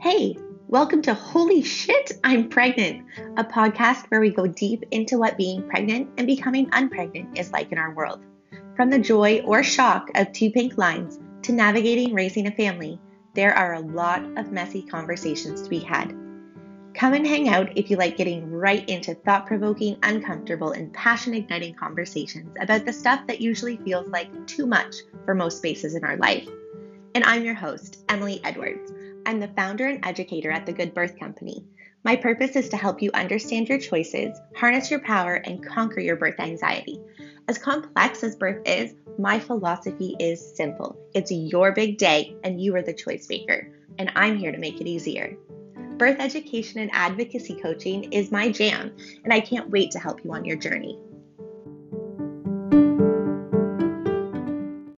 Hey, welcome to Holy Shit, I'm Pregnant, a podcast where we go deep into what being pregnant and becoming unpregnant is like in our world. From the joy or shock of two pink lines to navigating raising a family, there are a lot of messy conversations to be had. Come and hang out if you like getting right into thought provoking, uncomfortable, and passion igniting conversations about the stuff that usually feels like too much for most spaces in our life. And I'm your host, Emily Edwards. I'm the founder and educator at the Good Birth Company. My purpose is to help you understand your choices, harness your power, and conquer your birth anxiety. As complex as birth is, my philosophy is simple it's your big day, and you are the choice maker, and I'm here to make it easier. Birth education and advocacy coaching is my jam, and I can't wait to help you on your journey.